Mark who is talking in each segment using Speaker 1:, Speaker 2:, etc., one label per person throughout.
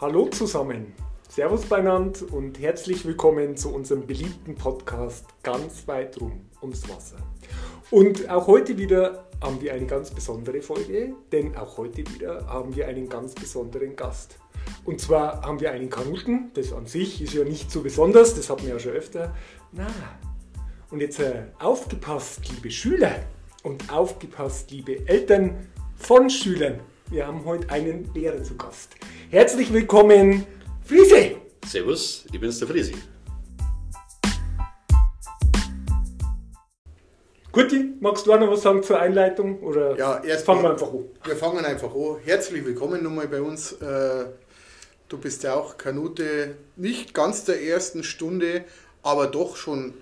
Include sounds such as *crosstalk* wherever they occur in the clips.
Speaker 1: Hallo zusammen, Servus beieinander und herzlich willkommen zu unserem beliebten Podcast Ganz weit rum ums Wasser. Und auch heute wieder haben wir eine ganz besondere Folge, denn auch heute wieder haben wir einen ganz besonderen Gast. Und zwar haben wir einen Kanuten, das an sich ist ja nicht so besonders, das hatten wir ja schon öfter. Na, und jetzt äh, aufgepasst, liebe Schüler und aufgepasst, liebe Eltern von Schülern. Wir haben heute einen Lehrer zu Gast. Herzlich willkommen, Friese!
Speaker 2: Servus, ich bin's der Frisi.
Speaker 1: Guti, magst du auch noch was sagen zur Einleitung? Oder
Speaker 3: Ja, erst
Speaker 1: fangen wir
Speaker 3: mal-
Speaker 1: einfach an.
Speaker 3: Wir fangen einfach an. Herzlich willkommen nochmal bei uns. Äh, Du bist ja auch Kanute, nicht ganz der ersten Stunde, aber doch schon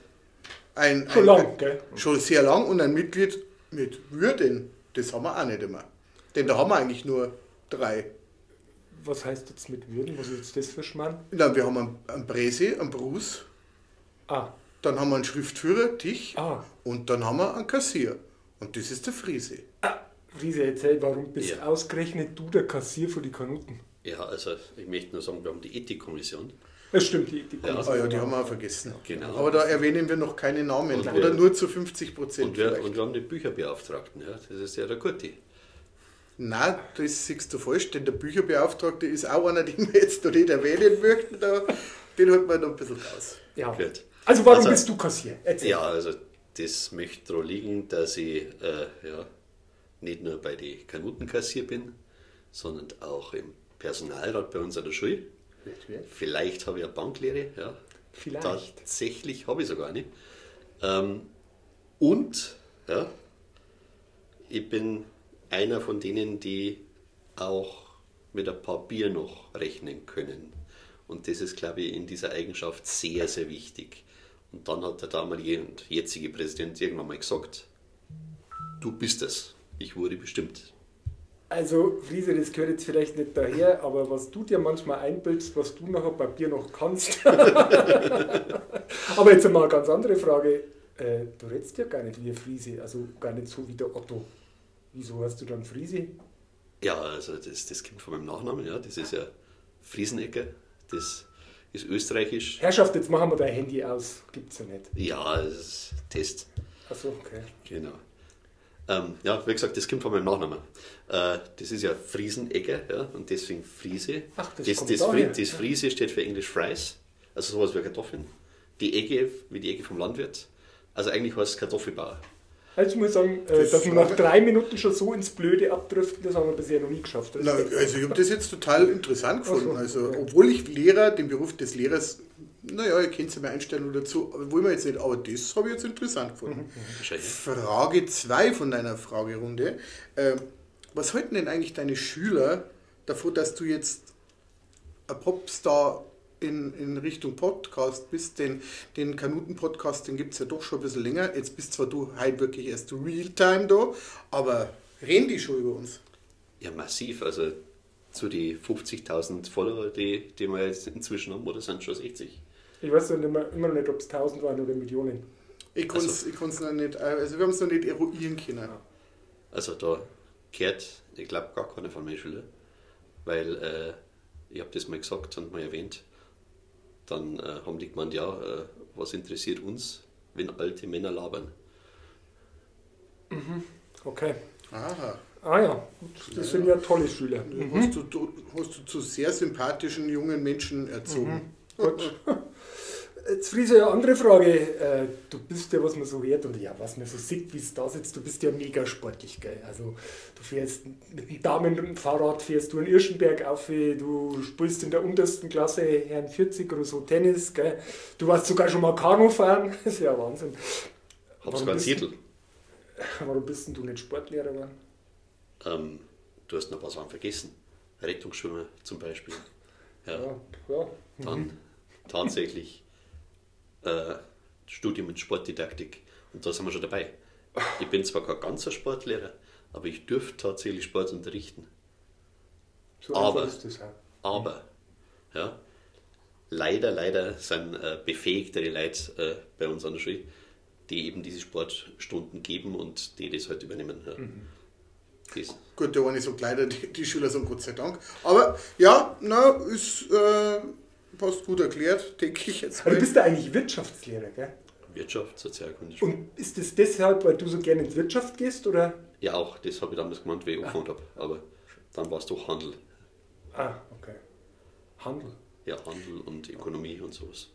Speaker 3: ein.
Speaker 1: Schon
Speaker 3: ein,
Speaker 1: lang, gell?
Speaker 3: Schon sehr lang und ein Mitglied mit Würden. Das haben wir auch nicht immer. Denn da haben wir eigentlich nur drei.
Speaker 1: Was heißt jetzt mit Würden? Was ist jetzt das für Schmarrn?
Speaker 3: Dann, wir haben einen, einen Präse, einen Bruce,
Speaker 1: Ah,
Speaker 3: dann haben wir einen Schriftführer, Tich,
Speaker 1: ah.
Speaker 3: und dann haben wir einen Kassier. Und das ist der Friese.
Speaker 1: ah. Friese, erzähl, warum bist
Speaker 2: Ja.
Speaker 1: ausgerechnet du der Kassier für die Kanuten?
Speaker 2: Ja, also ich möchte nur sagen, wir haben die Ethikkommission.
Speaker 1: Das stimmt, die, die
Speaker 2: Ja.
Speaker 3: Ah ja, die haben wir auch vergessen.
Speaker 2: Genau.
Speaker 3: Aber da erwähnen wir noch keine Namen.
Speaker 2: Und
Speaker 3: Oder
Speaker 2: wir-
Speaker 3: nur zu 50 Prozent.
Speaker 2: Und wir, und wir haben den Bücherbeauftragten, ja, das ist ja der Kurti.
Speaker 3: Nein, das siehst du falsch, denn der Bücherbeauftragte ist auch einer, den wir jetzt noch nicht erwähnen möchten. Da, den halten wir noch ein bisschen raus.
Speaker 1: Ja.
Speaker 2: Gut.
Speaker 1: Also warum
Speaker 2: Also-
Speaker 1: bist du Kassier? Erzähl.
Speaker 2: Ja, also das möchte daran liegen, dass ich äh, ja, nicht nur bei den Kanuten Kassier bin, sondern auch im Personalrat bei uns an der Schule. Vielleicht habe ich eine Banklehre, ja.
Speaker 1: Vielleicht.
Speaker 2: Tatsächlich habe ich sogar nicht. Ähm, und ja, ich bin einer von denen, die auch mit ein paar Bier noch rechnen können. Und das ist, glaube ich, in dieser Eigenschaft sehr, sehr wichtig. Und dann hat der damalige und jetzige Präsident irgendwann mal gesagt, du bist es. Ich wurde bestimmt.
Speaker 1: Also, Friese, das gehört jetzt vielleicht nicht daher, aber was du dir manchmal einbildest, was du nachher bei Bier noch kannst. *laughs* aber jetzt mal eine ganz andere Frage. Äh, du redest ja gar nicht wie ein Friese, also gar nicht so wie der Otto. Wieso hast du dann Friese?
Speaker 2: Ja, also das, das kommt von meinem Nachnamen, ja. Das ist ja Friesenecker. Das ist österreichisch.
Speaker 1: Herrschaft, jetzt machen wir dein Handy aus. Gibt's ja nicht.
Speaker 2: Ja, das ist Test.
Speaker 1: Achso, okay.
Speaker 2: Genau. Ähm, ja, wie gesagt, das kommt von meinem Nachnamen. Äh, das ist ja Friesenegger, ja, und deswegen Friese.
Speaker 1: Ach, das
Speaker 2: das,
Speaker 1: kommt
Speaker 2: das,
Speaker 1: daher.
Speaker 2: Das Friese steht für Englisch Fries, also sowas wie Kartoffeln. Die Egge, wie die Egge vom Landwirt. Also eigentlich heißt es Kartoffelbauer.
Speaker 1: Also ich muss sagen, äh,
Speaker 3: Das
Speaker 1: dass wir nach drei Minuten schon so ins Blöde abdriften, das haben wir bisher noch nie geschafft.
Speaker 3: Na, also ich habe das jetzt total interessant gefunden.
Speaker 1: So,
Speaker 3: Also,
Speaker 1: okay.
Speaker 3: obwohl ich Lehrer, den Beruf des Lehrers, naja, ihr kennt ja meine Einstellung dazu, wollen wir jetzt nicht, aber das habe ich jetzt interessant gefunden.
Speaker 2: Wahrscheinlich.
Speaker 3: Frage 2 von deiner Fragerunde. Ähm, was halten denn eigentlich deine Schüler davon, dass du jetzt ein Popstar in, in Richtung Podcast bist? Den, den Kanuten-Podcast, den gibt es ja doch schon ein bisschen länger. Jetzt bist zwar du halt wirklich erst Realtime da, aber reden die schon über uns?
Speaker 2: Ja, massiv. Also zu die 50.000 Follower, die, die wir jetzt inzwischen haben, oder sind schon 60?
Speaker 1: Ich weiß ja nicht mehr, immer noch nicht, ob es 1000 waren oder Millionen.
Speaker 3: Ich kann es
Speaker 2: Also-
Speaker 3: noch nicht, also wir haben es noch nicht eruieren können.
Speaker 2: Also da gehört, ich glaube, gar keiner von meinen Schülern, weil äh, ich habe das mal gesagt und mal erwähnt. Dann äh, haben die gemeint, ja, äh, was interessiert uns, wenn alte Männer labern?
Speaker 1: Okay.
Speaker 3: Aha.
Speaker 1: Ah ja, das sind ja tolle Schüler.
Speaker 3: Hast, du, du, hast du zu sehr sympathischen jungen Menschen erzogen?
Speaker 1: Gut. *laughs* Jetzt Friese, eine andere Frage. Äh, Du bist ja, was man so hört und ja, was man so sieht, wie es da sitzt, du bist ja mega sportlich, gell? Also du fährst mit dem Damenfahrrad, fährst du in Irschenberg auf, du spielst in der untersten Klasse Herrn 40 oder so Tennis, gell? Du warst sogar schon mal Kanu fahren, *laughs* das ist ja Wahnsinn.
Speaker 2: Hab
Speaker 1: Warum
Speaker 2: sogar einen Titel.
Speaker 1: Warum bist denn du nicht Sportlehrer geworden?
Speaker 2: Ähm, du hast noch ein paar Sachen vergessen. Rettungsschwimmer zum Beispiel. Ja,
Speaker 1: Ja, ja.
Speaker 2: dann tatsächlich äh, Studium in Sportdidaktik. Und da sind wir schon dabei. Ich bin zwar kein ganzer Sportlehrer, aber ich dürfte tatsächlich Sport unterrichten.
Speaker 1: So
Speaker 2: Aber-
Speaker 1: ist das auch.
Speaker 2: Aber, ja, leider, leider sind äh, befähigtere Leute äh, bei uns an der Schule, die eben diese Sportstunden geben und die das halt übernehmen. Ja. Ist.
Speaker 3: Gut, der eine sagt leider, die, die Schüler sagen Gott sei Dank. Aber ja, na, ist äh, passt gut erklärt, denke ich jetzt
Speaker 1: Aber du bist ja eigentlich Wirtschaftslehrer, gell?
Speaker 2: Wirtschaft, Sozialkunde.
Speaker 1: Und ist das deshalb, weil du so gerne in die Wirtschaft gehst, oder?
Speaker 2: Ja, auch das habe ich damals gemeint, wie ich angefangen habe. Aber dann war es doch Handel.
Speaker 1: Ah, okay. Handel.
Speaker 2: Ja, Handel und Ökonomie und sowas.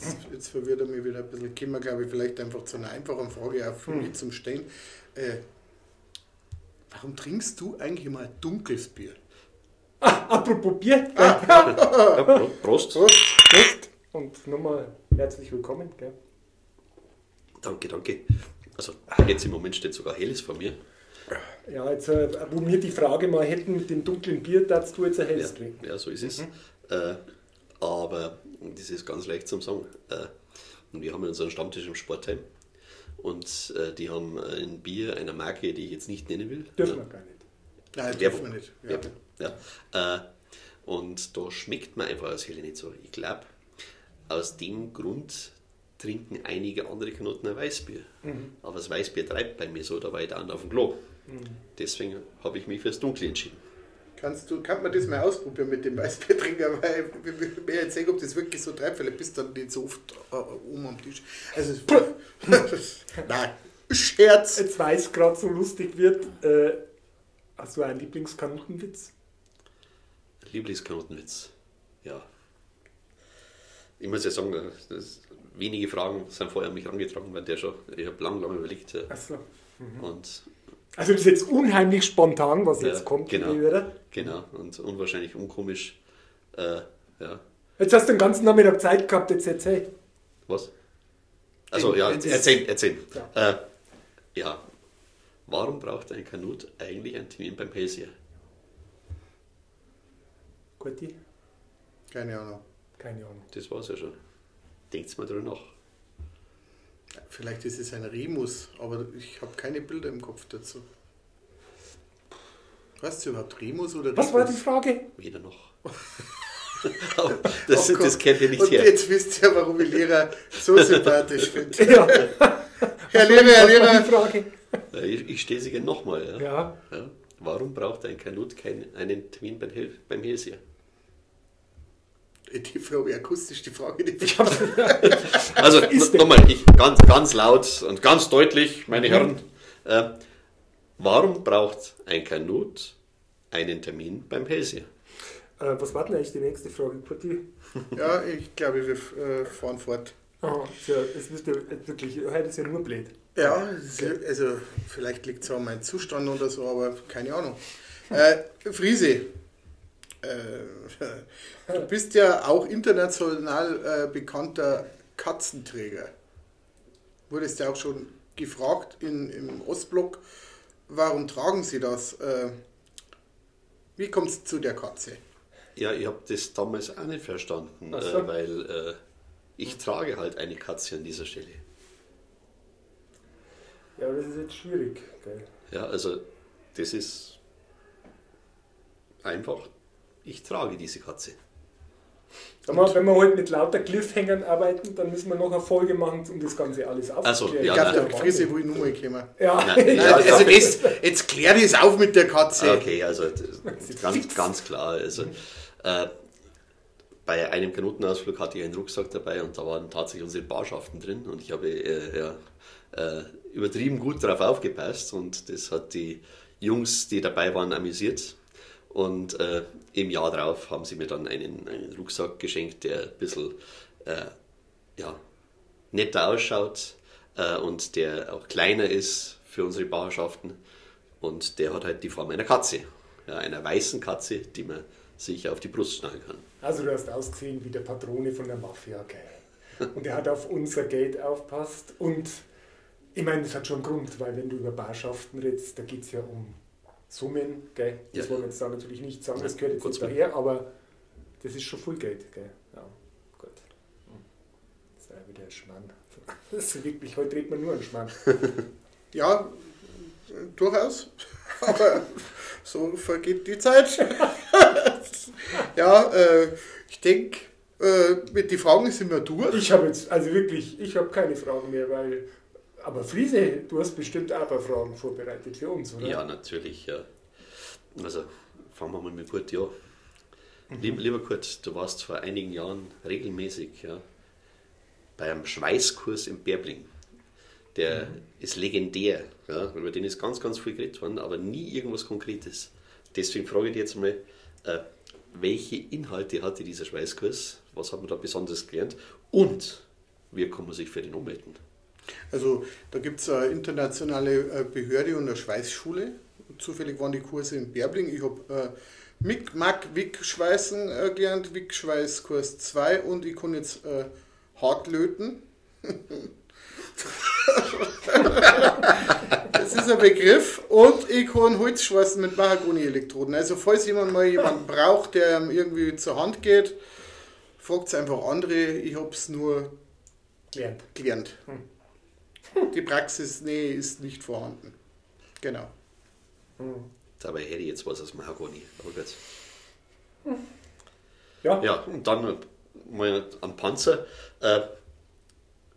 Speaker 3: Jetzt, jetzt verwirrt er mich wieder ein bisschen. Kommen wir, glaube ich, vielleicht einfach zu einer einfachen Frage auf für mich zum Stehen. Äh, warum trinkst du eigentlich mal dunkles Bier?
Speaker 1: Ah, apropos Bier. Gell?
Speaker 2: Ja, Pro- Prost.
Speaker 1: Prost. Und nochmal herzlich willkommen, gell?
Speaker 2: Danke, danke. Also jetzt im Moment steht sogar Helles vor mir.
Speaker 1: Ja, jetzt, äh, wo wir die Frage mal hätten mit dem dunklen Bier, darfst du jetzt ein
Speaker 2: Ja,
Speaker 1: helles trinken.
Speaker 2: ja so ist es. Äh, aber das ist ganz leicht zum Sagen. Äh, und wir haben unseren Stammtisch im Sportheim. Und äh, die haben ein Bier einer Marke, die ich jetzt nicht nennen will.
Speaker 1: Dürfen
Speaker 2: Ja.
Speaker 1: wir gar nicht.
Speaker 3: Nein, das
Speaker 2: Werbung.
Speaker 3: dürfen wir nicht. Ja.
Speaker 2: Werbung, Ja. Äh, und da schmeckt man einfach das Helle nicht so. Ich glaube, aus dem Grund trinken einige andere Knoten ein Weißbier. Aber das Weißbier treibt bei mir so, da war ich dann auf dem Klo. Deswegen habe ich mich fürs Dunkle entschieden.
Speaker 3: Kannst du, kann man das mal ausprobieren mit dem Weißbiertrinker, weil wir- wir wir jetzt sehen, ob das wirklich so treibt, weil du bist dann nicht so oft äh, oben am Tisch. Also, *laughs* nein, Scherz.
Speaker 1: Jetzt, weil es gerade so lustig wird, äh, hast du einen Lieblingskanutenwitz?
Speaker 2: Lieblingsknotenwitz. Ja. Ich muss ja sagen, das, wenige Fragen sind vorher an mich angetragen, weil der schon, ich habe lang, lang überlegt. äh,
Speaker 1: Achso.
Speaker 2: Und
Speaker 1: Also das ist jetzt unheimlich spontan, was jetzt
Speaker 2: Ja,
Speaker 1: kommt,
Speaker 2: genau.
Speaker 1: Hörer.
Speaker 2: genau, und unwahrscheinlich unkomisch. Äh, ja.
Speaker 1: Jetzt hast du den ganzen Nachmittag Zeit gehabt, jetzt erzähl.
Speaker 2: Was? Also ja, erzählen, erzählen.
Speaker 1: Ja.
Speaker 2: Äh, ja. Warum braucht ein Kanut eigentlich einen Termin beim Hellseher?
Speaker 1: Guti?
Speaker 3: Keine Ahnung.
Speaker 1: Keine Ahnung.
Speaker 2: Das war's ja schon. Denkt's mal drüber nach.
Speaker 3: Vielleicht ist es ein Remus, aber ich habe keine Bilder im Kopf dazu. Weißt du überhaupt Remus oder
Speaker 1: Was war die? Frage?
Speaker 2: Weder noch. *laughs* Aber das,
Speaker 3: Oh
Speaker 2: das kennt ihr nicht
Speaker 3: Und
Speaker 2: her.
Speaker 3: jetzt wisst ihr, warum ich Lehrer so *laughs* sympathisch finde.
Speaker 1: Ja, *laughs*
Speaker 3: Herr Lehrer, Herr Lehrer.
Speaker 1: Frage?
Speaker 2: Ich, ich stehe sie gerne nochmal. Ja.
Speaker 1: Ja,
Speaker 2: Ja. Warum braucht ein Kanut keinen, einen Termin beim, Hel beim Hellseher?
Speaker 3: Die Frage, akustisch die Frage nicht.
Speaker 1: ich habe *laughs*
Speaker 2: Also nochmal, ich ganz, ganz laut und ganz deutlich, meine Herren. Äh, warum braucht ein Kanut einen Termin beim Hellseher?
Speaker 1: Äh, was war denn eigentlich die nächste Frage, Guti?
Speaker 3: Ja, ich glaube, wir äh, fahren fort.
Speaker 1: Ja, es ist ja wirklich, heute ist ja nur blöd.
Speaker 3: Ja, also vielleicht liegt es an meinem Zustand oder so, aber keine Ahnung. Äh, Friese, äh, *laughs* du bist ja auch international äh, bekannter Katzenträger. Wurdest ja auch schon gefragt in, im Ostblock, warum tragen sie das? Äh, wie kommt es zu der Katze?
Speaker 2: Ja, ich habe das damals auch nicht verstanden,
Speaker 1: Ach so.
Speaker 2: äh, weil äh, ich trage halt eine Katze an dieser Stelle.
Speaker 1: Ja, aber das ist jetzt schwierig. Gell?
Speaker 2: Ja, also das ist einfach, ich trage diese Katze.
Speaker 1: Mal, wenn wir heute mit lauter Cliffhangern arbeiten, dann müssen wir noch eine Folge machen, um das Ganze alles aufzuklären.
Speaker 2: ja,
Speaker 3: ich glaube,
Speaker 2: nein.
Speaker 3: der Friese will nur mal kommen.
Speaker 1: Ja,
Speaker 2: Nein, *laughs*
Speaker 3: Nein, also
Speaker 2: ja.
Speaker 3: das, jetzt klär das auf mit der Katze.
Speaker 2: Okay, also das- ganz, ganz klar. Also, äh, bei einem Kanotenausflug hatte ich einen Rucksack dabei und da waren tatsächlich unsere Barschaften drin und ich habe äh, ja, äh, übertrieben gut darauf aufgepasst und das hat die Jungs, die dabei waren, amüsiert. Und äh, im Jahr darauf haben sie mir dann einen, einen Rucksack geschenkt, der ein bisschen äh, ja, netter ausschaut äh, und der auch kleiner ist für unsere Barschaften. Und der hat halt die Form einer Katze. Ja, einer weißen Katze, die man sich auf die Brust schnallen kann.
Speaker 1: Also du hast ausgesehen wie der Patrone von der Mafia, gell? *laughs* Und er hat auf unser Geld aufpasst und ich meine, das hat schon einen Grund, weil wenn du über Barschaften redest, da geht es ja um Summen, gell? Das
Speaker 2: Ja.
Speaker 1: wollen wir jetzt da natürlich nicht sagen, das gehört jetzt
Speaker 2: Gottes
Speaker 1: nicht daher, aber das ist schon viel Geld, gell? Ja, gut. Das war ja wieder ein Schmarrn. *laughs* Das ist wirklich, heute redet man nur einen Schmarrn. *laughs*
Speaker 3: Ja, durchaus. *laughs* Aber so vergeht die Zeit. ja, äh, ich denke, äh, mit den Fragen sind wir durch.
Speaker 1: Ich habe jetzt, also wirklich, ich habe keine Fragen mehr, weil, aber Friese, du hast bestimmt auch ein paar Fragen vorbereitet für uns, oder?
Speaker 2: Ja, natürlich. Ja. Also fangen wir mal mit Kurt an. Lieber, lieber Kurt, du warst vor einigen Jahren regelmäßig ja, bei einem Schweißkurs im Bärbling. Der ist legendär. Ja, über den ist ganz, ganz viel geredet worden, aber nie irgendwas Konkretes. Deswegen frage ich dich jetzt mal, äh, welche Inhalte hatte dieser Schweißkurs? Was hat man da besonders gelernt? Und wie kann man sich für den ummelden?
Speaker 3: Also da gibt es eine internationale äh, Behörde und eine Schweißschule. Zufällig waren die Kurse in Bärbling. Ich habe äh, Mick, Mack, Wick Schweißen äh, gelernt, Wick Schweißkurs 2 und ich kann jetzt äh, hart löten. *laughs* das ist ein Begriff. Und ich kann Holzschweißen mit Mahagoni-Elektroden. Also falls jemand mal jemanden braucht, der irgendwie zur Hand geht, fragt es einfach andere. Ich habe es nur
Speaker 1: Gelernt.
Speaker 3: gelernt. *laughs* Die Praxis, nee, ist nicht vorhanden. Genau.
Speaker 2: Dabei hätte ich jetzt was aus Mahagoni. Aber gut.
Speaker 1: Ja.
Speaker 2: Ja, und dann mal am Panzer. Äh,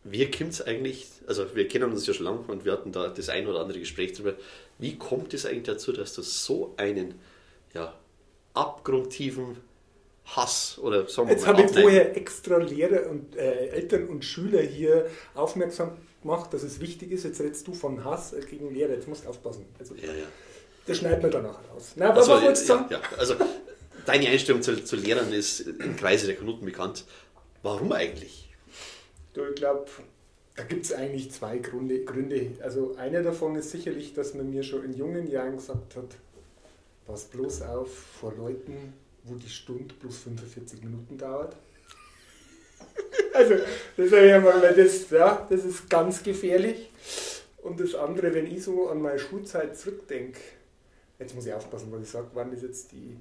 Speaker 2: wie kommt es eigentlich, also wir kennen uns ja schon lange und wir hatten da das ein oder andere Gespräch darüber, wie kommt es eigentlich dazu, dass du so einen ja, abgrundtiefen Hass oder sagen wir
Speaker 1: Jetzt
Speaker 2: mal
Speaker 1: habe ich vorher extra Lehrer und äh, Eltern und Schüler hier aufmerksam gemacht, dass es wichtig ist. Jetzt redest du von Hass gegen Lehrer. Jetzt musst du aufpassen. Also,
Speaker 2: Ja, ja.
Speaker 1: das schneiden wir dann nachher raus. Na, aber
Speaker 2: Also,
Speaker 1: was wolltest
Speaker 2: ja, ja, also deine Einstellung zu, zu Lehrern ist im Kreise der Kanuten bekannt. Warum eigentlich?
Speaker 1: Du, ich glaube, da gibt es eigentlich zwei Gründe, Gründe. Also einer davon ist sicherlich, dass man mir schon in jungen Jahren gesagt hat, pass bloß auf vor Leuten, wo die Stunde plus 45 Minuten dauert. Also, das, hab ich einmal, das, ja, das ist ganz gefährlich. Und das andere, wenn ich so an meine Schulzeit zurückdenke, jetzt muss ich aufpassen, was ich sage, waren das jetzt die.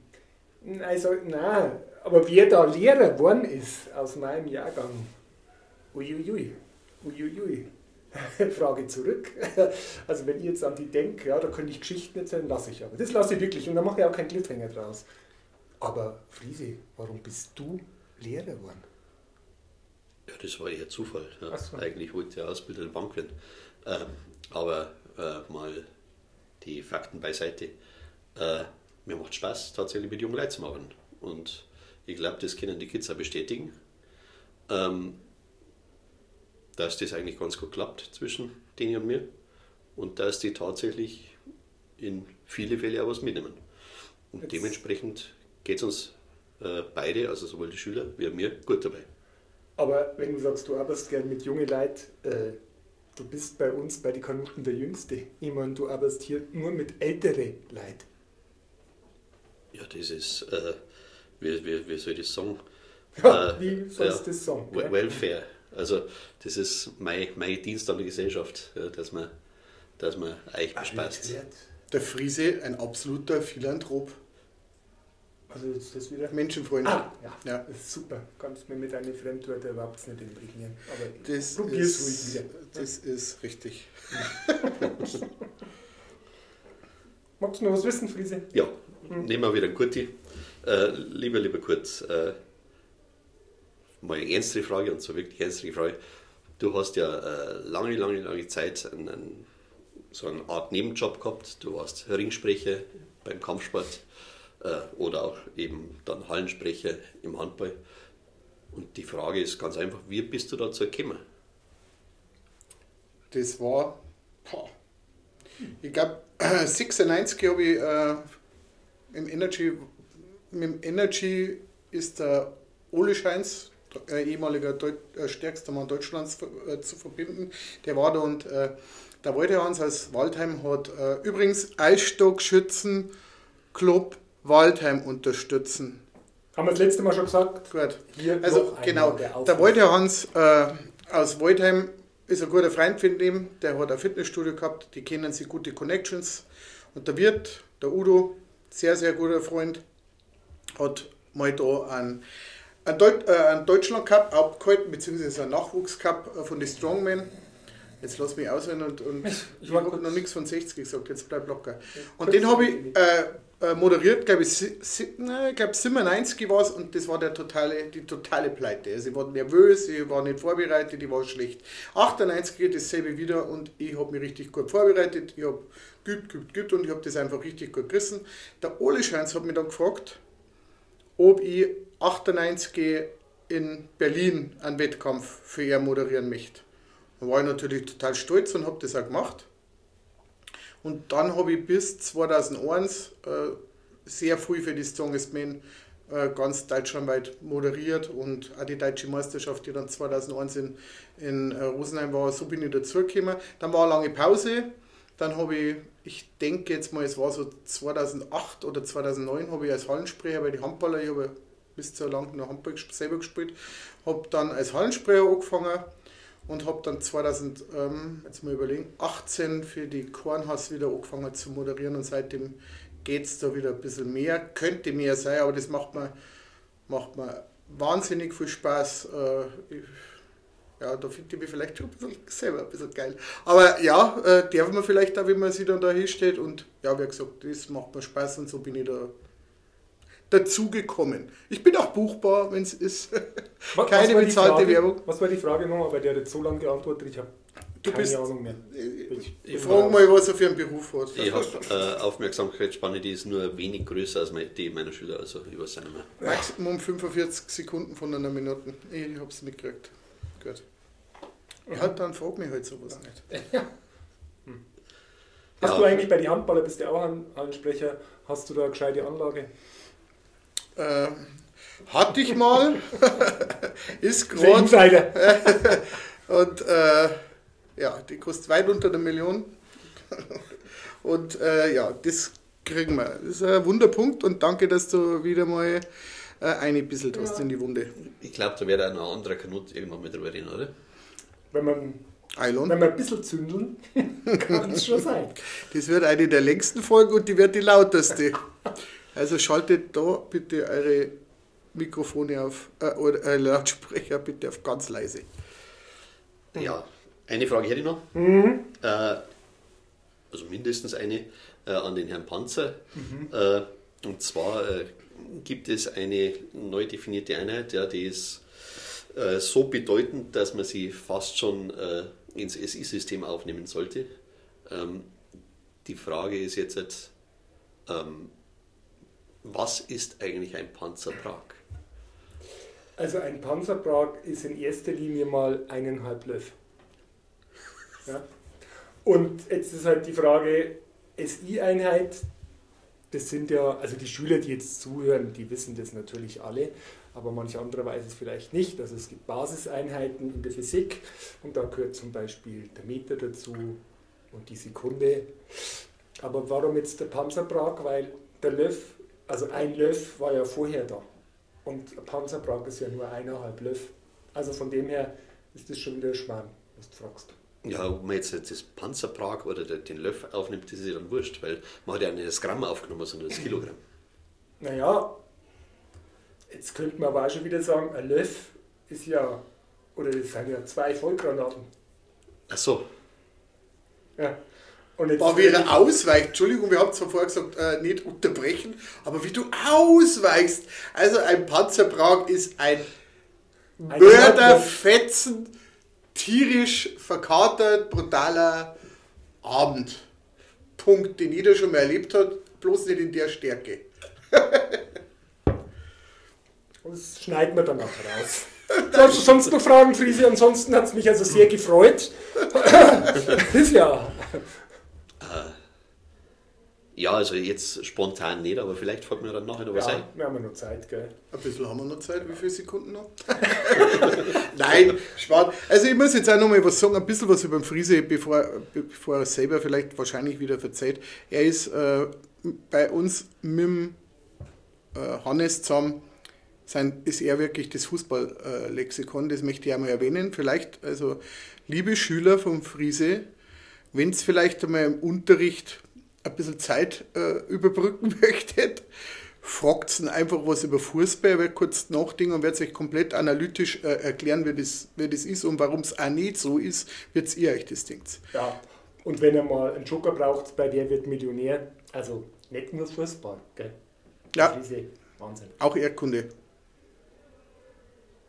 Speaker 1: Also, nein, aber wer da Lehrer geworden ist aus meinem Jahrgang, Uiuiui, uiuiui. *laughs* Frage zurück. *laughs* Also wenn ich jetzt an die denke, ja, da könnte ich Geschichten erzählen, lasse ich aber. Das lasse ich wirklich und da mache ich auch keinen Cliffhanger draus. Aber Friese, warum bist du Lehrer geworden?
Speaker 2: Ja, das war eher Zufall. Ja.
Speaker 1: So.
Speaker 2: Eigentlich wollte ich Ausbilder Bank werden. Ähm, aber äh, mal die Fakten beiseite. Äh, mir macht Spaß, tatsächlich mit jungen Leuten zu machen. Und ich glaube, das können die Kids auch bestätigen, ähm, dass das eigentlich ganz gut klappt zwischen denen und mir. Und dass die tatsächlich in viele Fälle auch was mitnehmen. Und
Speaker 1: Jetzt-
Speaker 2: dementsprechend geht es uns äh, beide, also sowohl die Schüler wie auch mir, gut dabei.
Speaker 1: Aber wenn du sagst, du arbeitest gern mit jungen Leuten, äh, du bist bei uns bei den Kanuten der Jüngste. Ich meine, du arbeitest hier nur mit ältere Leuten.
Speaker 2: Ja, das ist, äh, wie, wie, wie soll ich das sagen?
Speaker 1: Ja,
Speaker 2: Äh,
Speaker 1: wie sollst
Speaker 2: ja,
Speaker 1: du das sagen? Gell?
Speaker 2: Welfare. Also, das ist mein, mein Dienst an der Gesellschaft, ja, dass man, dass man euch bespaßt.
Speaker 3: Der Friese, ein absoluter Philanthrop.
Speaker 1: Also jetzt das wieder.
Speaker 3: Menschenfreund.
Speaker 1: Ah, ja,
Speaker 3: Ja.
Speaker 1: das ist super. Kannst mir mit deinen Fremdwörtern überhaupt nicht imprägnieren. Aber
Speaker 3: Das
Speaker 1: probier's ruhig
Speaker 3: ist,
Speaker 1: wieder.
Speaker 3: das ist richtig. *laughs*
Speaker 1: Magst du noch was wissen, Friese?
Speaker 2: Ja, nehmen wir wieder einen Kurti. Äh, lieber, lieber Kurt, äh, mal eine ernstere Frage, und zwar wirklich eine ernstere Frage. Du hast ja äh, lange, lange, lange Zeit einen, einen, so eine Art Nebenjob gehabt. Du warst Ringsprecher beim Kampfsport äh, oder auch eben dann Hallensprecher im Handball. Und die Frage ist ganz einfach, wie bist du dazu gekommen?
Speaker 3: Das war, ich glaube, 96 habe ich äh, im Energy, mit dem Energy ist der Ole Scheins, äh, ehemaliger Deut äh, stärkster Mann Deutschlands, äh, zu verbinden. Der war da und äh, der uns als Waldheim hat äh, übrigens Eisstockschützen Club Waldheim unterstützen.
Speaker 1: Haben wir das letzte Mal schon gesagt?
Speaker 3: Gut.
Speaker 1: Hier
Speaker 3: Also genau,
Speaker 1: der
Speaker 3: wollte Hans äh, aus Waldheim ist ein guter Freund von dem, der hat ein Fitnessstudio gehabt, die kennen sich gute Connections. Und der Wirt, der Udo, sehr, sehr guter Freund, hat mal da einen, einen, Deut äh, einen Deutschland Cup abgehalten, beziehungsweise einen Nachwuchs Cup äh, von den Strongmen. Jetzt lass mich ausreden und, und
Speaker 1: Ich
Speaker 3: ich, habe noch nichts von 60 gesagt, jetzt bleib locker. Und den habe ich äh, äh, moderiert, glaube ich, si, si, ne, glaube 97 war es und das war der totale, die totale Pleite. Also ich war nervös, ich war nicht vorbereitet, ich war schlecht. 98 dasselbe wieder und ich habe mich richtig gut vorbereitet, ich habe geübt, geübt, geübt und ich habe das einfach richtig gut gerissen. Der Ole Scheins hat mich dann gefragt, ob ich 98 in Berlin einen Wettkampf für er moderieren möchte. Da war ich natürlich total stolz und habe das auch gemacht. Und dann habe ich bis 2001 äh, sehr viel für die Strongest Men äh, ganz deutschlandweit moderiert und auch die deutsche Meisterschaft, die dann 2001 in, in äh, Rosenheim war, so bin ich dazugekommen. Dann war eine lange Pause. Dann habe ich, ich denke jetzt mal, es war so 2008 oder 2009, habe ich als Hallensprecher bei den Handballer, ich habe bis zu lang noch Handball selber gespielt, habe dann als Hallensprecher angefangen und habe dann 2000, ähm, jetzt mal überlegen, 18 für die Kornhaus wieder angefangen zu moderieren und seitdem geht es da wieder ein bisschen mehr, könnte mehr sein, aber das macht mir, macht wahnsinnig viel Spaß. Äh, ich, ja, da finde ich mich vielleicht schon ein bisschen selber ein bisschen geil. Aber ja, äh, darf man vielleicht auch, wenn man sich dann da hinstellt und ja, wie gesagt, das macht mir Spaß und so bin ich da dazugekommen. Ich bin auch buchbar, wenn es ist. *laughs* Keine
Speaker 1: war die
Speaker 3: bezahlte
Speaker 1: Frage,
Speaker 3: Werbung.
Speaker 1: Was war die Frage nochmal? Weil der hat jetzt so lange geantwortet, ich habe
Speaker 3: Du
Speaker 1: keine
Speaker 3: bist-
Speaker 1: Ahnung mehr.
Speaker 3: Ich,
Speaker 1: bin
Speaker 3: frage mal, was er für einen Beruf hat.
Speaker 2: Ich habe äh, Aufmerksamkeitsspanne, die ist nur wenig größer als die meiner Schüler, also ich weiß nicht mehr.
Speaker 3: Maximum 45 Sekunden von einer Minute. Ich habe es mitgekriegt. Gut. Ja, dann frag mich halt sowas nicht. *laughs*
Speaker 1: Hast
Speaker 2: Ja.
Speaker 1: du eigentlich bei den Handballer, bist du auch ein Ansprecher, hast du da eine gescheite Anlage?
Speaker 3: Äh, hatte ich mal. *laughs* ist.
Speaker 1: Insider. *laughs*
Speaker 3: Und äh, ja, die kostet weit unter der Million. *laughs* Und äh, ja, das kriegen wir. Das ist ein Wunderpunkt und danke, dass du wieder mal äh, eingebisselt hast
Speaker 1: Ja.
Speaker 3: in die Wunde.
Speaker 2: Ich glaube, da wird auch noch ein anderer Kanut irgendwann mit drüber reden, oder?
Speaker 1: Wenn man,
Speaker 3: Eilon.
Speaker 1: wenn man ein bisschen zündeln, kann es schon sein.
Speaker 3: Das wird eine der längsten Folgen und die wird die lauteste. Also schaltet da bitte eure Mikrofone auf, äh, oder äh, Lautsprecher bitte auf ganz leise.
Speaker 2: Ja, eine Frage hätte ich noch. Äh, also mindestens eine äh, an den Herrn Panzer. Äh, und zwar äh, gibt es eine neu definierte Einheit, ja, die ist äh, so bedeutend, dass man sie fast schon äh, ins SI-System aufnehmen sollte. Ähm, die Frage ist jetzt, ähm, was ist eigentlich ein Panzerbrag?
Speaker 1: Also ein Panzerbrag ist in erster Linie mal eineinhalb Löff. Ja? Und jetzt ist halt die Frage, SI-Einheit, das sind ja, also die Schüler, die jetzt zuhören, die wissen das natürlich alle, aber manch anderer weiß es vielleicht nicht. Also es gibt Basiseinheiten in der Physik und da gehört zum Beispiel der Meter dazu und die Sekunde. Aber warum jetzt der Panzerbrag? Weil der Löff, also ein Löff war ja vorher da. Und ein Panzerbrag ist ja nur eineinhalb Löff. Also von dem her ist das schon wieder Schmarrn, was du fragst.
Speaker 2: Ja, ob man jetzt das Panzerbrag oder den- den Löff aufnimmt, das ist ja dann wurscht, weil man hat ja nicht das Gramm aufgenommen, sondern das Kilogramm.
Speaker 1: Naja, jetzt könnte man aber auch schon wieder sagen, ein Löff ist ja, oder das sind ja zwei Vollgranaten.
Speaker 2: Ach so,
Speaker 1: Ja.
Speaker 3: Boah, wie er ausweicht, Entschuldigung, wir haben zwar vorher gesagt, äh, nicht unterbrechen, aber wie du ausweichst. Also ein Panzerbrag ist ein
Speaker 1: Ein
Speaker 3: Mörderfetzen, tierisch verkatert, brutaler Abend. Punkt, den jeder schon mal erlebt hat, bloß nicht in der Stärke. *laughs*
Speaker 1: Das schneiden wir dann nachher raus. Sollst du sonst noch Fragen, Friese? Ansonsten hat es mich also sehr gefreut. *laughs* ist ja.
Speaker 2: Ja, also jetzt spontan nicht, aber vielleicht fällt mir dann nachher noch was ein.
Speaker 1: ja wir haben ja noch Zeit, gell?
Speaker 3: Ein bisschen haben wir noch Zeit, wie viele Sekunden noch? *laughs* Nein, spart. Also ich muss jetzt auch noch mal was sagen, ein bisschen was über den Friese, bevor, bevor er selber vielleicht wahrscheinlich wieder verzeiht. Er ist äh, bei uns mit dem äh, Hannes zusammen, sein, ist er wirklich das Fußballlexikon, das möchte ich einmal erwähnen. Vielleicht, also liebe Schüler vom Friese, wenn es vielleicht einmal im Unterricht ein bisschen Zeit äh, überbrücken *laughs* möchtet, fragt einfach was über Fußball, wird kurz nachdenken und wird euch komplett analytisch äh, erklären, wie das, wie das ist und warum es auch nicht so ist, wird ihr euch das denkt.
Speaker 1: Ja, und wenn ihr mal einen Joker braucht, bei der wird Millionär, also nicht nur Fußball, gell?
Speaker 3: Ja.
Speaker 1: Ist eh Wahnsinn.
Speaker 3: Auch Erdkunde.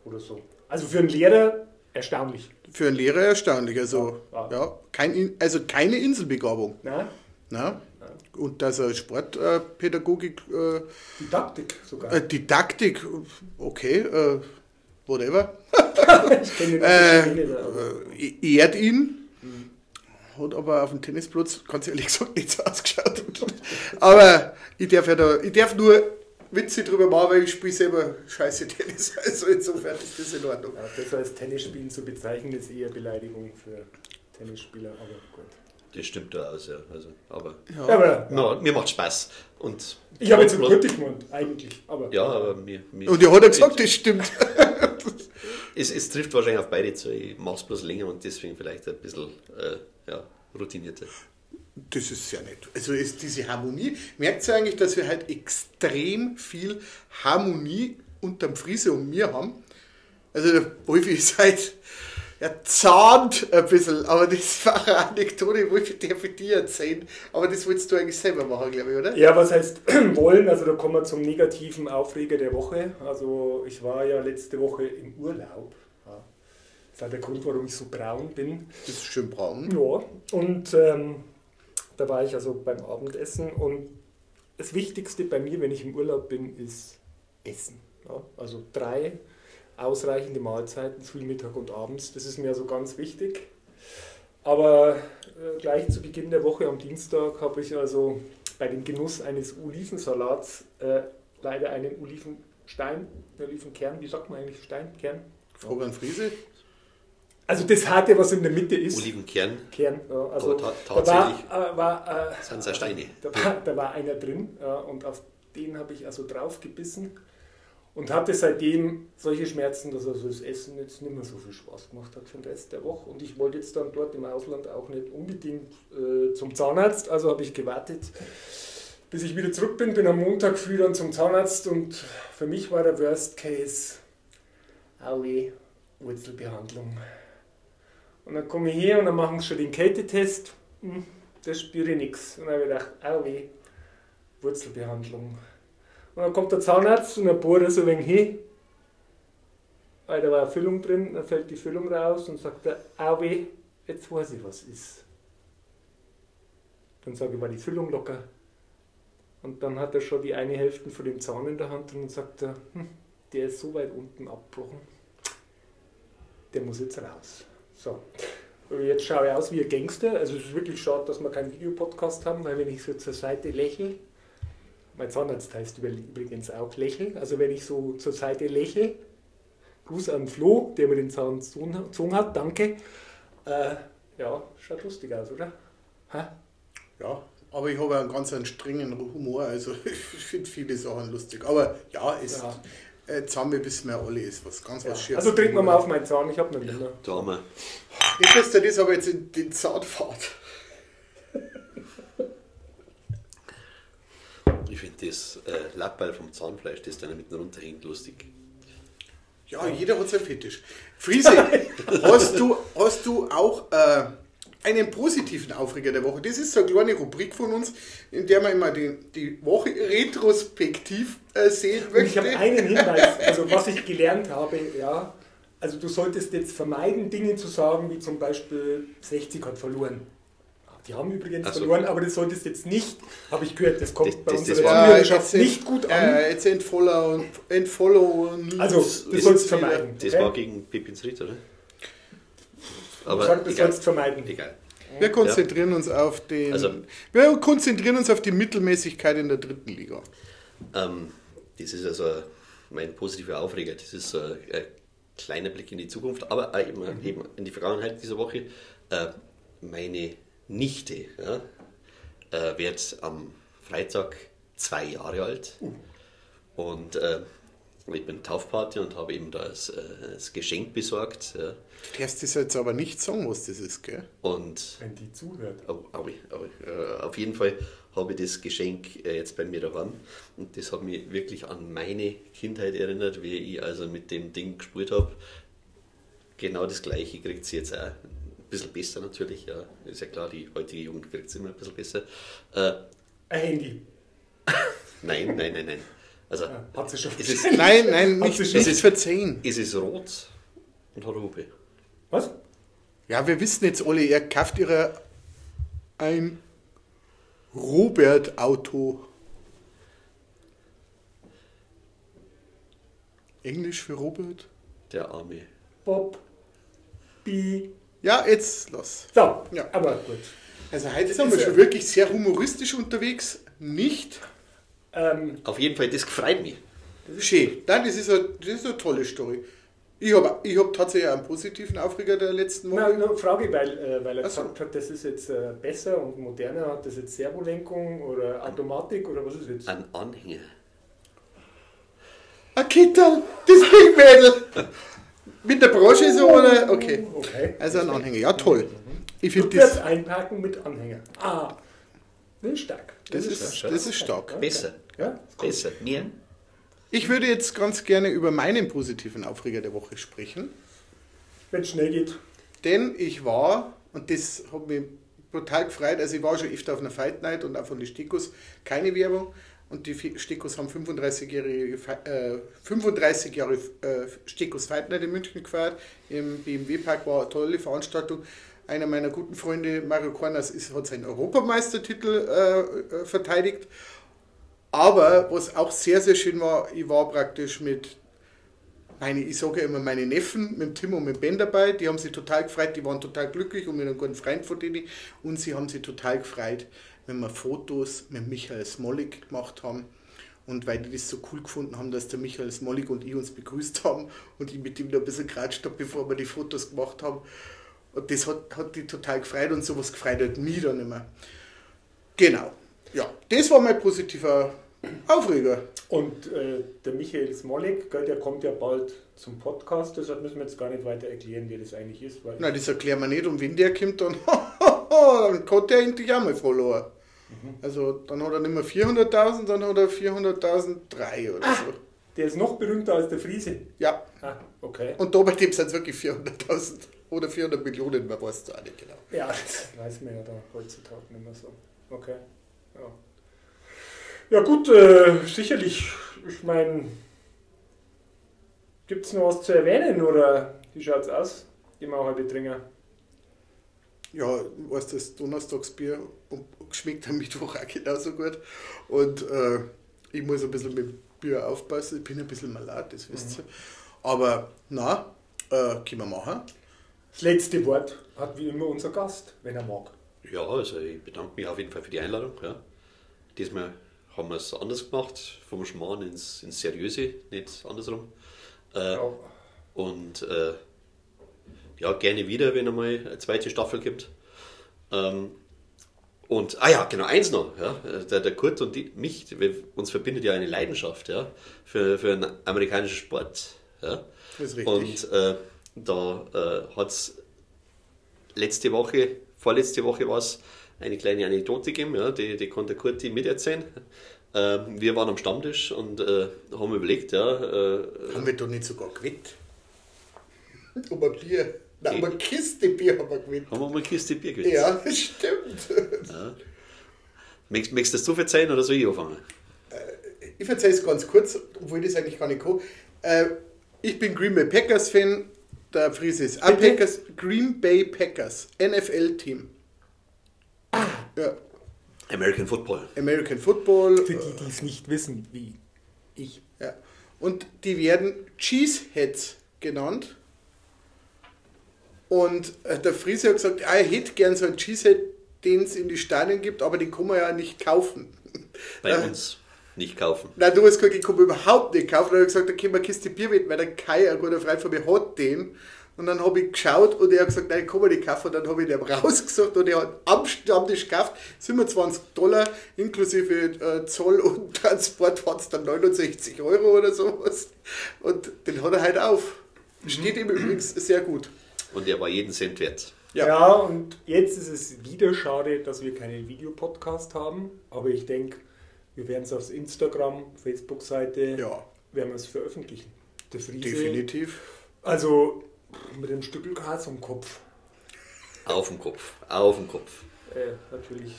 Speaker 1: Oder so. Also für einen Lehrer erstaunlich.
Speaker 3: Für einen Lehrer erstaunlich. Also,
Speaker 1: Ja,
Speaker 3: ja,
Speaker 1: ja.
Speaker 3: kein, In- also keine Inselbegabung.
Speaker 1: Na?
Speaker 3: Na? Und dass er Sportpädagogik, äh,
Speaker 1: Didaktik sogar.
Speaker 3: äh, Didaktik, okay, äh, whatever, *laughs*
Speaker 1: ich kenne
Speaker 3: äh, äh, ehrt ihn. Hat aber auf dem Tennisplatz ganz ehrlich gesagt nicht so ausgeschaut. aber ich darf, ja da, ich darf nur Witze drüber machen, weil ich spiele selber scheiße Tennis. *laughs* Also insofern ist das in Ordnung.
Speaker 1: ja, das als Tennisspielen zu bezeichnen, ist eher Beleidigung für Tennisspieler, aber gut.
Speaker 2: Das stimmt durchaus, ja. Also, aber
Speaker 1: Ja, aber
Speaker 2: no, mir macht Spaß. Und
Speaker 1: ich habe jetzt einen Kurtig gemeint, eigentlich. Aber
Speaker 2: Ja, aber mir, mir
Speaker 3: Und ja, hat er gesagt, das stimmt. *laughs*
Speaker 2: es, es trifft wahrscheinlich auf beide zu. Ich mache es bloß länger und deswegen vielleicht ein bisschen äh, ja, routinierter.
Speaker 3: Das ist sehr nett. Also ist diese Harmonie. Merkt ihr eigentlich, dass wir halt extrem viel Harmonie unterm Friese und mir haben? Also der Wolfi ist halt, er zahnt ein bisschen, aber das *laughs* war eine Anekdote, darf ich dir erzählen. Aber das wolltest du eigentlich selber machen, glaube ich, oder?
Speaker 1: Ja, was heißt *clears throat* wollen? Also da kommen wir zum negativen Aufreger der Woche. Also ich war ja letzte Woche im Urlaub. Das ist auch der Grund, warum ich so braun bin.
Speaker 3: Das ist schön braun.
Speaker 1: Ja, und ähm, da war ich also beim Abendessen und das Wichtigste bei mir, wenn ich im Urlaub bin, ist Essen. Ja, also drei ausreichende Mahlzeiten, früh, Mittag und abends. Das ist mir also ganz wichtig. Aber äh, gleich zu Beginn der Woche am Dienstag habe ich also bei dem Genuss eines Olivensalats äh, leider einen Olivenstein, Olivenkern, wie sagt man eigentlich Steinkern?
Speaker 3: Frage an Friese.
Speaker 1: Also das Harte, was in der Mitte ist.
Speaker 2: Olivenkern
Speaker 1: Kern. Ja, also da
Speaker 2: tatsächlich
Speaker 1: war, äh, war, äh. Da war, da war einer drin ja, und auf den habe ich also drauf gebissen und hatte seitdem solche Schmerzen, dass also das Essen jetzt nicht mehr so viel Spaß gemacht hat für den Rest der Woche. Und ich wollte jetzt dann dort im Ausland auch nicht unbedingt äh, zum Zahnarzt, also habe ich gewartet, bis ich wieder zurück bin. Bin am Montag früh dann zum Zahnarzt und für mich war der Worst Case, Aue, Wurzelbehandlung. Und dann komme ich her und dann machen sie schon den Kältetest. Hm, das spüre ich nichts. Und dann habe ich gedacht, au weh, Wurzelbehandlung. Und dann kommt der Zahnarzt und dann bohrt er so ein wenig hin. Weil da war eine Füllung drin, dann fällt die Füllung raus und sagt er, au weh, jetzt weiß ich, was ist. Dann sage ich, war die Füllung locker. Und dann hat er schon die eine Hälfte von dem Zahn in der Hand und sagt er, hm, der ist so weit unten abgebrochen, der muss jetzt raus. So. Jetzt schaue ich aus wie ein Gangster. Also es ist wirklich schade, dass wir keinen Videopodcast haben, weil wenn ich so zur Seite lächle, mein Zahnarzt heißt übrigens auch lächeln, also wenn ich so zur Seite lächle, Gruß an Flo, der mir den Zahn gezogen hat, danke. Äh, ja, schaut lustig aus, oder? Ha?
Speaker 3: Ja, aber ich habe einen ganz einen strengen Humor, also *laughs* ich finde viele Sachen lustig. Aber ja, es,
Speaker 1: Ja.
Speaker 3: Äh, Zahnweh wissen wir alle, ist was ganz
Speaker 1: Ja.
Speaker 3: was Schönes.
Speaker 1: Also trinken wir mal auf meinen Zahn, ich habe noch nicht mehr.
Speaker 2: Da haben wir.
Speaker 3: Nicht, dass der das aber jetzt in den Zahn.
Speaker 2: Ich finde das äh, Lappbeil vom Zahnfleisch, das da mitten runterhängt, lustig.
Speaker 3: Ja, jeder hat seinen Fetisch. Friese, *laughs* hast du, hast du auch äh, einen positiven Aufreger der Woche? Das ist so eine kleine Rubrik von uns, in der man immer die, die Woche retrospektiv äh, sehen
Speaker 1: Und ich
Speaker 3: möchte.
Speaker 1: habe einen Hinweis, also was ich *laughs* gelernt habe, ja, also du solltest jetzt vermeiden, Dinge zu sagen, wie zum Beispiel 60 hat verloren. Die haben übrigens
Speaker 2: so.
Speaker 1: verloren, aber das solltest jetzt nicht, habe ich gehört, das kommt
Speaker 2: Das-
Speaker 1: bei
Speaker 2: das-
Speaker 1: unserer Zuhörerschaft
Speaker 3: jetzt
Speaker 1: nicht gut an.
Speaker 3: Äh, jetzt entfollow und entfollow und
Speaker 1: also, das sollst du vermeiden.
Speaker 2: Das
Speaker 1: okay?
Speaker 2: war gegen Pipins Ritter, oder?
Speaker 1: Ich
Speaker 2: Aber
Speaker 1: sag, das
Speaker 2: egal.
Speaker 1: sollst du vermeiden.
Speaker 2: egal.
Speaker 3: Wir konzentrieren uns auf den.
Speaker 2: Also-
Speaker 3: wir konzentrieren uns auf die Mittelmäßigkeit in der dritten Liga.
Speaker 2: Ähm, das ist also mein positiver Aufreger. Das ist so ein, ein kleiner Blick in die Zukunft, aber eben,
Speaker 1: Mhm.
Speaker 2: eben in die Vergangenheit dieser Woche. Äh, meine Nichte ja, äh, wird am Freitag zwei Jahre alt.
Speaker 1: Uh.
Speaker 2: Und äh, ich bin Taufpate und habe eben da das, äh, das Geschenk besorgt. Ja.
Speaker 3: Du darfst das jetzt aber nicht sagen, was das ist, gell?
Speaker 2: Und
Speaker 1: Wenn die zuhört.
Speaker 2: Oh, aui, aui. Äh, auf jeden Fall habe ich das Geschenk äh, jetzt bei mir daheim. Und das hat mich wirklich an meine Kindheit erinnert, wie ich also mit dem Ding gespielt habe. Genau das gleiche kriegt sie jetzt auch. Bisschen besser natürlich, ja. Ist ja klar, die heutige Jugend kriegt es immer ein bisschen besser. Äh,
Speaker 1: Ein Handy. *laughs*
Speaker 2: nein, nein, nein, nein. Also,
Speaker 1: Ja, hat sie schon
Speaker 2: es ist,
Speaker 3: Nein, nein, nicht,
Speaker 1: sie schon-
Speaker 3: nicht verzeihen.
Speaker 2: es ist rot und hat eine Hupe.
Speaker 1: Was?
Speaker 3: Ja, wir wissen jetzt alle, er kauft ihre ein Robert-Auto. Englisch für Robert?
Speaker 2: Der Arme.
Speaker 1: Bob. Bi.
Speaker 3: Ja, jetzt los.
Speaker 1: So,
Speaker 3: Ja.
Speaker 1: aber gut.
Speaker 3: Also heute
Speaker 1: Das
Speaker 3: sind wir
Speaker 1: ist
Speaker 3: schon wirklich sehr humoristisch unterwegs. Nicht
Speaker 1: Ähm,
Speaker 2: Auf jeden Fall, das gefreut mich.
Speaker 3: schön. Nein, das ist eine, das ist eine tolle Story. Ich habe ich hab tatsächlich einen positiven Aufreger der letzten
Speaker 1: na,
Speaker 3: Woche.
Speaker 1: nur Frage, weil, äh, weil er
Speaker 3: so.
Speaker 1: gesagt hat, das ist jetzt äh, besser und moderner. Hat das jetzt Servolenkung oder Automatik oder was ist jetzt?
Speaker 2: Ein Anhänger.
Speaker 3: Ein Kittel, das Dingmädel. *laughs* Mit der Brosche so oder? Okay.
Speaker 1: Okay.
Speaker 3: Also ein Anhänger. Ja, toll. Ich finde das,
Speaker 1: einparken mit Anhänger. Ah, das ist stark.
Speaker 3: das, ist, das ist stark.
Speaker 2: Besser.
Speaker 1: Ja.
Speaker 2: Besser. Mehr.
Speaker 3: Ich würde jetzt ganz gerne über meinen positiven Aufreger der Woche sprechen.
Speaker 1: Wenn es schnell geht.
Speaker 3: Denn ich war, und das hat mich brutal gefreut, also ich war schon öfter auf einer Fight Night und auch von den Stikos, keine Werbung. Und die Stikos haben 35-jährige, Fe- äh, 35 Jahre äh, Stikos Fight Night in München gefeiert. Im BMW Park war eine tolle Veranstaltung. Einer meiner guten Freunde, Mario Kornas, ist, hat seinen Europameistertitel äh, äh, verteidigt. Aber was auch sehr, sehr schön war, ich war praktisch mit meine, ich sage ja immer meine Neffen, mit Tim und mit Ben dabei, die haben sich total gefreut, die waren total glücklich und mit einem guten Freund von denen und sie haben sich total gefreut, wenn wir Fotos mit Michael Smolik gemacht haben und weil die das so cool gefunden haben, dass der Michael Smolik und ich uns begrüßt haben und ich mit ihm da ein bisschen geratscht habe, bevor wir die Fotos gemacht haben und das hat, hat die total gefreut und sowas gefreut hat mich dann immer. Genau, ja, das war mein positiver Aufreger.
Speaker 1: Und äh, der Michael Smolik, gell, der kommt ja bald zum Podcast, deshalb müssen wir jetzt gar nicht weiter erklären, wie das eigentlich ist. Weil
Speaker 3: Nein, das erklären wir nicht. Und wenn der kommt, dann, *laughs* dann kann der endlich auch mal verloren. Also dann hat er nicht mehr 400.000, dann hat er 400.003 oder so.
Speaker 1: der ist noch berühmter als der Friese.
Speaker 3: Ja,
Speaker 1: Ah, okay.
Speaker 3: und da bei dem sind es wirklich 400.000 oder 400 Millionen, man weiß es auch nicht genau.
Speaker 1: Ja, das weiß man ja da heutzutage nicht mehr so. Okay. Ja, ja gut, äh, sicherlich. Ich meine, gibt es noch was zu erwähnen oder wie schaut's aus? Immer auch halbe Dringer.
Speaker 3: Ja, weißt du, das Donnerstagsbier und schmeckt am Mittwoch auch genauso gut. Und äh, ich muss ein bisschen mit Bier aufpassen, ich bin ein bisschen malat, das wisst ihr. Aber na, äh, können wir machen.
Speaker 1: Das letzte Wort hat wie immer unser Gast, wenn er mag.
Speaker 2: Ja, also ich bedanke mich auf jeden Fall für die Einladung. Ja. Diesmal haben wir es anders gemacht, vom Schmarrn ins, ins Seriöse, nicht andersrum. Äh,
Speaker 1: Ja.
Speaker 2: Und äh, ja, gerne wieder, wenn einmal eine zweite Staffel gibt. Ähm, und, ah ja, genau, eins noch. Ja, der, der Kurt und die, mich, wir, uns verbindet ja eine Leidenschaft ja, für, für einen amerikanischen Sport. Ja.
Speaker 3: Das ist richtig.
Speaker 2: Und äh, da äh, hat es letzte Woche, vorletzte Woche war es eine kleine Anekdote gegeben, ja, die, die konnte Kurti miterzählen. Ähm, wir waren am Stammtisch und äh, haben überlegt, ja, äh,
Speaker 3: Haben wir doch nicht sogar gewinnt? Um ein Bier. Nein, um eine Kiste Bier haben wir gewinnt.
Speaker 2: haben wir mal eine Kiste Bier gewinnt.
Speaker 3: Ja, das stimmt.
Speaker 2: Möchtest, möchtest du das du verzeihen oder soll ich anfangen?
Speaker 3: Ich erzähle es ganz kurz, obwohl ich das eigentlich gar nicht kann. Äh, ich bin Green Bay Packers Fan. Der Friese ist? Packers. Green Bay Packers, NFL-Team. Ja,
Speaker 2: American Football.
Speaker 3: American Football.
Speaker 1: Für die, die es nicht wissen, wie ich.
Speaker 3: Ja. Und die werden Cheeseheads genannt. Und äh, der Friese hat gesagt, ah, er hätte gern so einen Cheesehead, den es in die Stadien gibt, aber den kann man ja nicht kaufen.
Speaker 2: Bei uns nicht kaufen.
Speaker 3: Nein, du hast gesagt, ich kann überhaupt nicht kaufen. Dann habe ich gesagt, da können wir Kiste Bier mit, weil der Kai, ein guter Freund von mir, hat den. Und dann habe ich geschaut und er hat gesagt, nein, kann mir nicht kaufen. Und dann habe ich den *laughs* rausgesucht und er hat am Stammtisch gekauft. 27 Dollar inklusive äh, Zoll und *laughs* Transport waren es dann 69 Euro oder sowas. Und den hat er halt auf. Steht ihm übrigens sehr gut.
Speaker 2: Und der war jeden Cent wert.
Speaker 1: Ja.
Speaker 3: Ja.
Speaker 1: und jetzt ist es wieder schade, dass wir keinen Videopodcast haben, aber ich denke, wir werden es auf Instagram, Facebook-Seite,
Speaker 3: Ja,
Speaker 1: werden wir es veröffentlichen. Der Friese,
Speaker 3: definitiv.
Speaker 1: also mit dem Stückel Gras am Kopf,
Speaker 2: Auf dem Kopf, auf dem Kopf.
Speaker 1: äh, natürlich.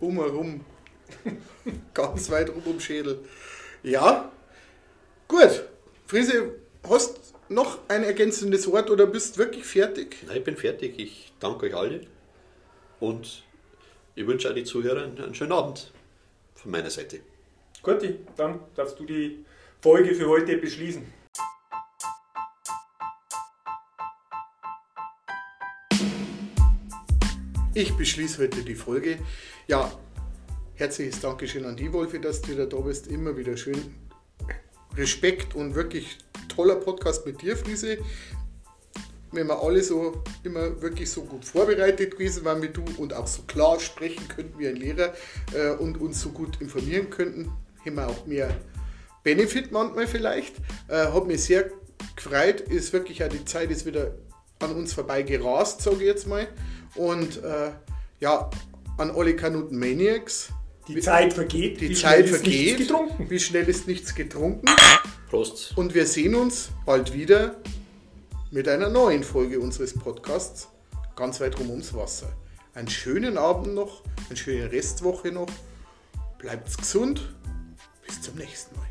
Speaker 3: Umherum. *laughs* Ganz weit rum um Schädel. Ja, gut. Friese, hast noch ein ergänzendes Wort oder bist wirklich fertig?
Speaker 2: Nein, ich bin fertig. Ich danke euch alle und ich wünsche auch die Zuhörer einen schönen Abend von meiner Seite.
Speaker 1: Guti, dann darfst du die Folge für heute beschließen.
Speaker 3: Ich beschließe heute die Folge. Ja, herzliches Dankeschön an die Wolfi, dass du da bist. Immer wieder schön. Respekt und wirklich toller Podcast mit dir, Friese. Wenn wir alle so immer wirklich so gut vorbereitet gewesen waren wie du und auch so klar sprechen könnten wie ein Lehrer äh, und uns so gut informieren könnten, hätten wir auch mehr Benefit manchmal vielleicht. Äh, hat mich sehr gefreut. Ist wirklich auch die Zeit ist wieder an uns vorbei gerast, sage ich jetzt mal. Und äh, ja, an alle Kanuten Maniacs.
Speaker 1: Die Zeit vergeht,
Speaker 3: Die
Speaker 1: wie
Speaker 3: Zeit
Speaker 1: schnell ist nichts
Speaker 3: vergeht.
Speaker 1: getrunken.
Speaker 3: Wie schnell ist nichts getrunken?
Speaker 2: Prost!
Speaker 3: Und wir sehen uns bald wieder mit einer neuen Folge unseres Podcasts. Ganz weit rum ums Wasser. Einen schönen Abend noch, eine schöne Restwoche noch. Bleibt gesund. Bis zum nächsten Mal.